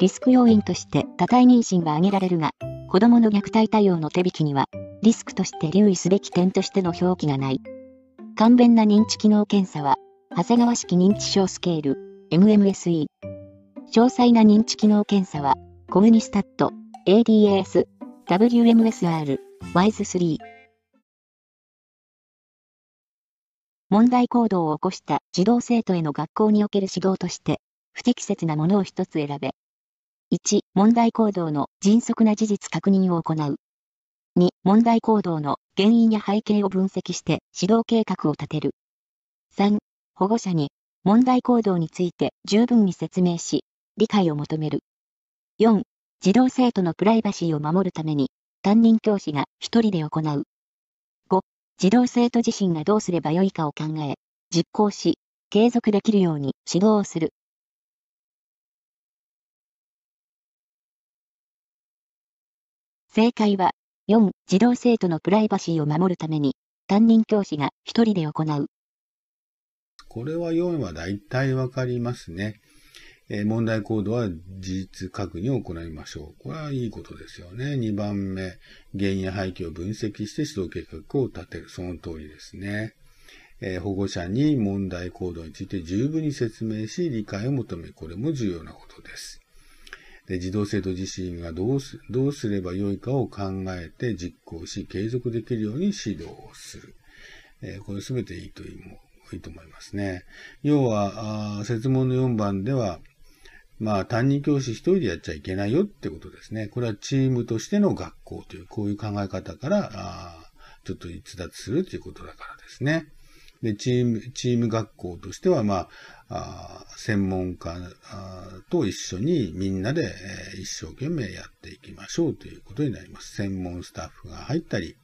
リスク要因として多体妊娠が挙げられるが、子供の虐待対応の手引きには、リスクとして留意すべき点としての表記がない。簡便な認知機能検査は、長谷川式認知症スケール、MMSE。詳細な認知機能検査は、コムニスタット、ADAS、WMSR、WISE3。問題行動を起こした児童生徒への学校における指導として、不適切なものを一つ選べ。1、問題行動の迅速な事実確認を行う。2、問題行動の原因や背景を分析して指導計画を立てる。3、保護者に問題行動について十分に説明し、理解を求める。4、児童生徒のプライバシーを守るために、担任教師が一人で行う。5、児童生徒自身がどうすればよいかを考え、実行し、継続できるように指導をする。正解は、4、児童生徒のプライバシーを守るために、担任教師が一人で行う。これは4は大体わかりますね。えー、問題行動は事実確認を行いましょう。これはいいことですよね。2番目、原因や背景を分析して指導計画を立てる。その通りですね。えー、保護者に問題行動について十分に説明し、理解を求める。これも重要なことです。児童生徒自身がどうす、どうすればよいかを考えて実行し、継続できるように指導をする。え、これすべていいといいいいと思いますね。要は、あ説問の4番では、まあ、担任教師一人でやっちゃいけないよってことですね。これはチームとしての学校という、こういう考え方から、あちょっと逸脱するということだからですね。で、チーム、チーム学校としては、まあ、あ専門家と一緒にみんなで、えー、一生懸命やっていきましょうということになります。専門スタッフが入ったり、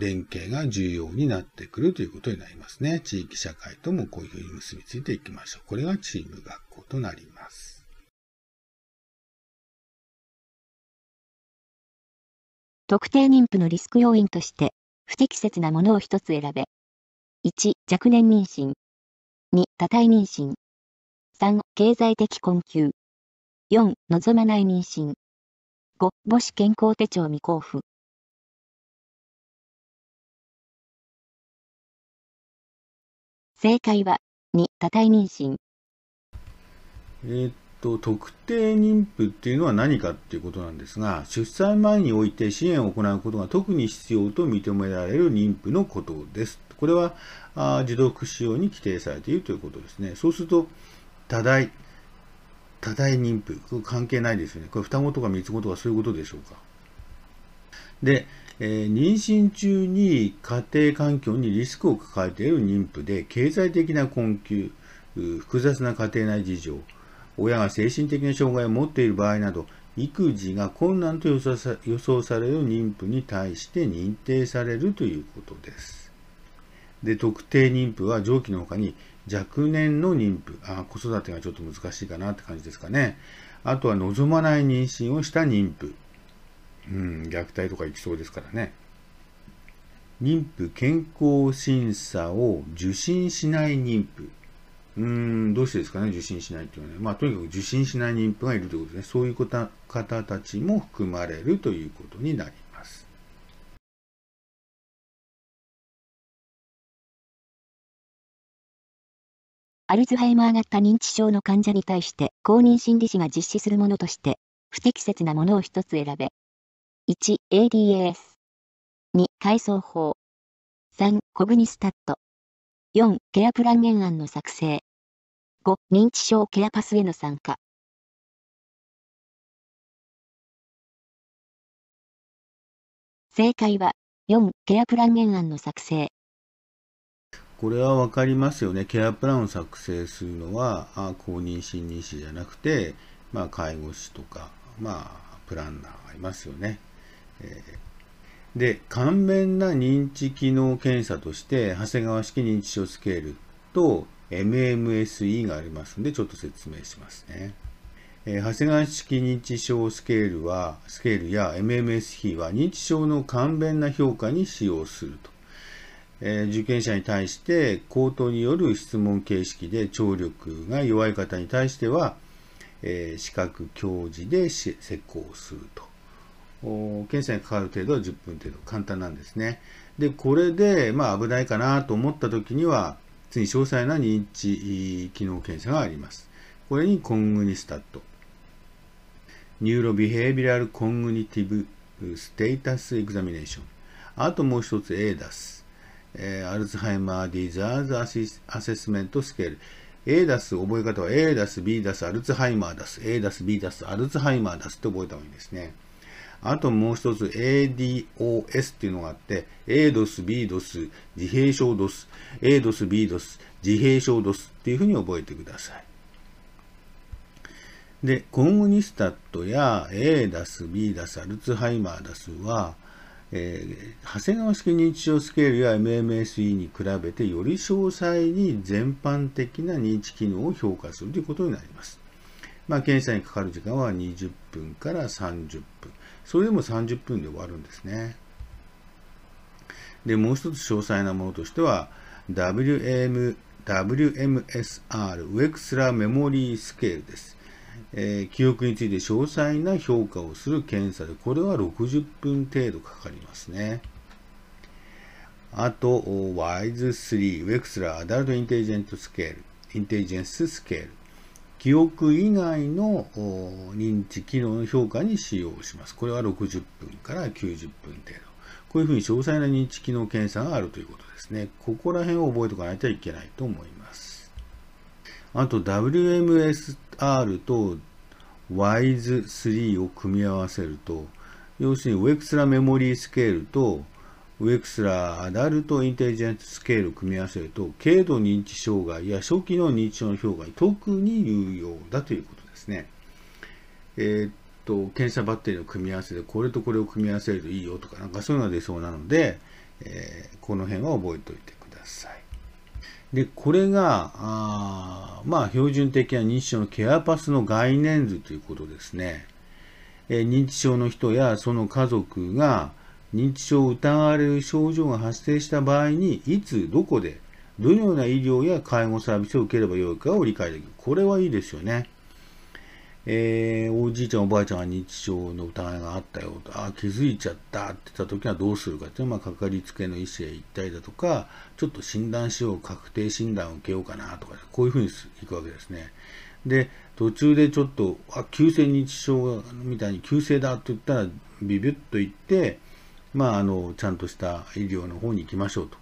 連携が重要になってくるということになりますね。地域社会ともこういうふうに結びついていきましょう。これがチーム学校となります。特定妊婦のリスク要因として、不適切なものを一つ選べ。1、若年妊娠。2、多体妊娠。3、経済的困窮。4、望まない妊娠。5、母子健康手帳未交付。正解は、2、多体妊娠。えー、っと、特定妊婦っていうのは何かっていうことなんですが、出産前において支援を行うことが特に必要と認められる妊婦のことです。これはあ児童福祉用に規定されているということですね。そうすると、多大、多大妊婦、これ関係ないですよね。これ双子とか三つ子とかそういうことでしょうか。で、えー、妊娠中に家庭環境にリスクを抱えている妊婦で、経済的な困窮、複雑な家庭内事情、親が精神的な障害を持っている場合など、育児が困難と予想される妊婦に対して認定されるということです。で、特定妊婦は上記の他に若年の妊婦、あ子育てがちょっと難しいかなって感じですかね。あとは望まない妊娠をした妊婦。うん、虐待とかいきそうですからね。妊婦健康審査を受診しない妊婦。うーん、どうしてですかね、受診しないっていうのはね。まあ、とにかく受診しない妊婦がいるということですね。そういう方たちも含まれるということになります。アルツハイマー型認知症の患者に対して公認心理師が実施するものとして、不適切なものを一つ選べ。1、ADAS。2、階層法。3、コグニスタット。4、ケアプラン原案の作成。5、認知症ケアパスへの参加。正解は、4、ケアプラン原案の作成。これは分かりますよね。ケアプランを作成するのは、あ公認心理師じゃなくて、まあ、介護士とか、まあ、プランナーがいますよね。えー、で、簡便な認知機能検査として、長谷川式認知症スケールと MMSE がありますので、ちょっと説明しますね。えー、長谷川式認知症スケールは、スケールや MMSE は認知症の簡便な評価に使用すると。えー、受験者に対して口頭による質問形式で聴力が弱い方に対しては、えー、視覚表示で施行すると。検査にかかる程度は10分程度、簡単なんですね。で、これで、まあ、危ないかなと思った時には、次に詳細な認知機能検査があります。これに COGNISTAT。ニューロビヘイビラルコングニティブステータスエグザミネーション。あともう一つ ADAS。えー、 Alzheimer's Disease Assessment Scale。ADAS 覚え方は ADAS、BDAS、アルツハイマーダス、ADAS、BDAS、アルツハイマーダスって覚えた方がいいですね。あともう一つ ADOS っていうのがあって、ADOS、BDOS、自閉症 DOS、ADOS、BDOS、自閉症 DOS っていうふうに覚えてください。で、 COGNISTAT や ADAS、BDAS、アルツハイマーダスは、えー、長谷川式認知症スケールや MMSE に比べてより詳細に全般的な認知機能を評価するということになります。まあ、検査にかかる時間は20分から30分。それでも30分で終わるんですね。で、もう一つ詳細なものとしては、WM、WMSR、ウェクスラーメモリースケールです。えー、記憶について詳細な評価をする検査で、これは60分程度かかりますね。あと、 WAIS3、Wechsler Adult Intelligent Scale、Intelligence Scale。記憶以外の認知機能の評価に使用します。これは60分から90分程度。こういうふうに詳細な認知機能検査があるということですね。ここら辺を覚えておかないといけないと思います。あと WMS R と WAIS3 を組み合わせると、要するにウェクスラメモリースケールとウェクスラアダルトインテリジェンススケールを組み合わせると、軽度認知障害や初期の認知症の評価に特に有用だということですね。えー、っと、検査バッテリーの組み合わせで、これとこれを組み合わせるといいよとか、なんかそういうのが出そうなので、えー、この辺は覚えておいてください。で、これが、あまあ、標準的な認知症のケアパスの概念図ということですね。え、認知症の人やその家族が、認知症を疑われる症状が発生した場合に、いつ、どこで、どのような医療や介護サービスを受ければよいかを理解できる。これはいいですよね。えー、おじいちゃんおばあちゃんが認知症の疑いがあったよと、あ気づいちゃったって言った時はどうするかっていうのは、まあ、かかりつけの医師へ行ったりだとか、ちょっと診断しよう、確定診断を受けようかなとか、こういうふうに行くわけですね。で、途中でちょっと、あ、急性認知症みたいに急性だって言ったら、ビビッと言って、まあ、あの、ちゃんとした医療の方に行きましょうと。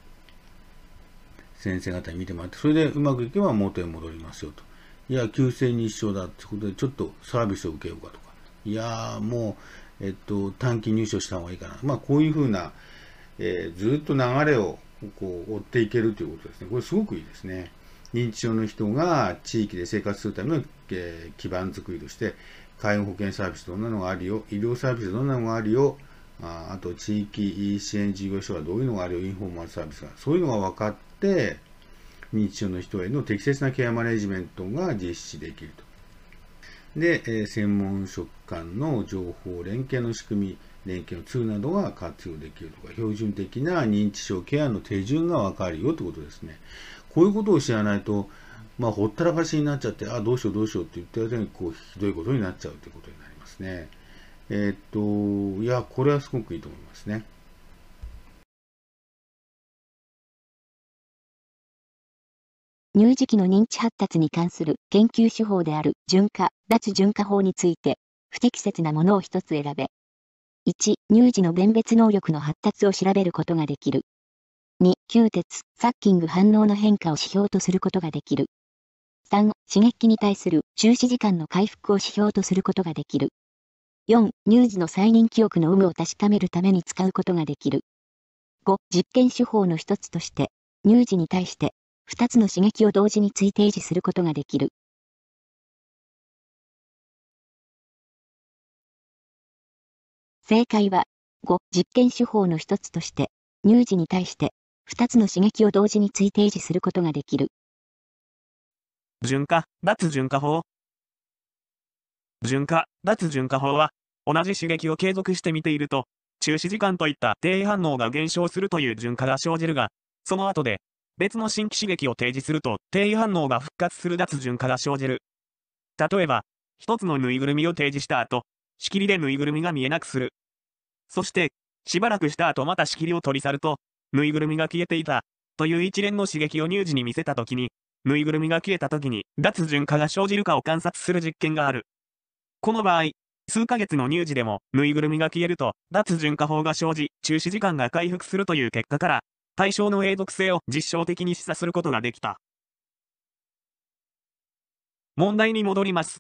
先生方に見てもらって、それでうまくいけば元へ戻りますよと。いや、急性認知症だってことで、ちょっとサービスを受けようかとか。いやもう、えっと、短期入所した方がいいかな。まあ、こういうふうな、えー、ずっと流れをこう追っていけるということですね。これすごくいいですね。認知症の人が地域で生活するための、えー、基盤づくりとして、介護保険サービスどんなのがあるよ、医療サービスどんなのがあるよ、ああと地域支援事業所はどういうのがあるよ、インフォーマルサービスが。そういうのが分かって、認知症の人への適切なケアマネジメントが実施できると。で、えー、専門職間の情報連携の仕組み、連携のツールなどが活用できるとか、標準的な認知症ケアの手順が分かるよということですね。こういうことを知らないと、まあ、ほったらかしになっちゃって、あ、どうしようどうしようって言ってる間に、こう、ひどいことになっちゃうということになりますね。えー、っと、いや、これはすごくいいと思いますね。乳児期の認知発達に関する研究手法である循化、脱循化法について、不適切なものを一つ選べ。1、乳児の弁別能力の発達を調べることができる。2、吸鉄、サッキング反応の変化を指標とすることができる。3、刺激に対する注視時間の回復を指標とすることができる。4、乳児の再認記憶の有無を確かめるために使うことができる。5、実験手法の一つとして、乳児に対して、2つの刺激を同時に追提示することができる。正解は、5、実験手法の一つとして、乳児に対して、2つの刺激を同時に追提示することができる。循化、脱循化法。循化、脱循化法は、同じ刺激を継続してみていると、中止時間といった低位反応が減少するという循化が生じるが、その後で、別の新規刺激を提示すると低位反応が復活する脱循化が生じる。例えば、一つのぬいぐるみを提示した後、仕切りでぬいぐるみが見えなくする。そして、しばらくした後また仕切りを取り去ると、ぬいぐるみが消えていた、という一連の刺激を乳児に見せたときに、ぬいぐるみが消えたときに脱循化が生じるかを観察する実験がある。この場合、数ヶ月の乳児でも、ぬいぐるみが消えると、脱循化法が生じ、中止時間が回復するという結果から、対象の永続性を実証的に示唆することができた。問題に戻ります。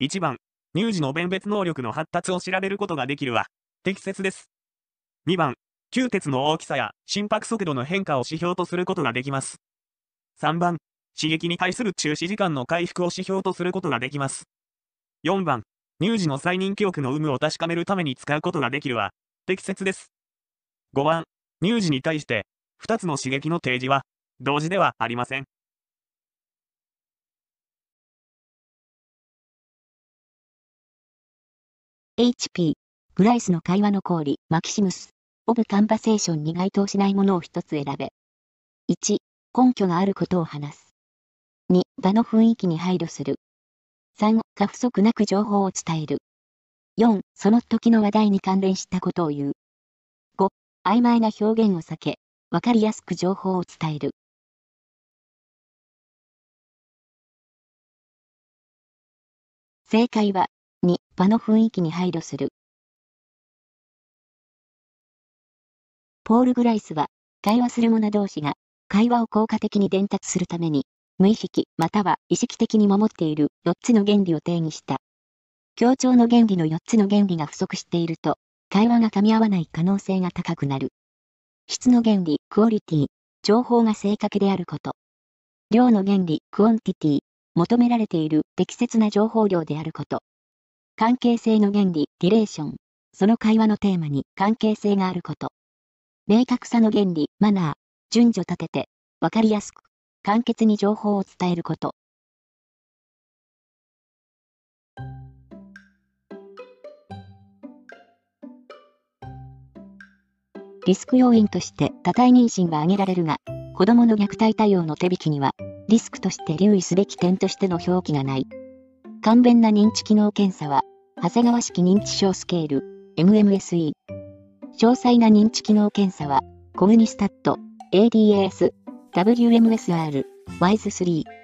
1番、乳児の弁別能力の発達を調べることができるは、適切です。2番、吸鉄の大きさや心拍速度の変化を指標とすることができます。3番、刺激に対する中止時間の回復を指標とすることができます。4番、乳児の再認記憶の有無を確かめるために使うことができるは、適切です。5番、乳児に対して、2つの刺激の提示は、同時ではありません。HP、グライスの会話の氷、マキシムス、オブカンバセーションに該当しないものを一つ選べ。1、根拠があることを話す。2、場の雰囲気に配慮する。3、過不足なく情報を伝える。4、その時の話題に関連したことを言う。曖昧な表現を避け、わかりやすく情報を伝える。正解は、2、場の雰囲気に配慮する。ポール・グライスは、会話する者同士が、会話を効果的に伝達するために、無意識または意識的に守っている4つの原理を定義した。協調の原理の4つの原理が不足していると、会話が噛み合わない可能性が高くなる。質の原理、 quality、情報が正確であること。量の原理、 quantity、求められている適切な情報量であること。関係性の原理、 relation、その会話のテーマに関係性があること。明確さの原理、 manner、順序立てて、わかりやすく、簡潔に情報を伝えること。リスク要因として多体妊娠が挙げられるが、子供の虐待対応の手引きには、リスクとして留意すべき点としての表記がない。簡便な認知機能検査は、長谷川式認知症スケール、MMSE。詳細な認知機能検査は、コムニスタット、ADAS、WMSR、WISE3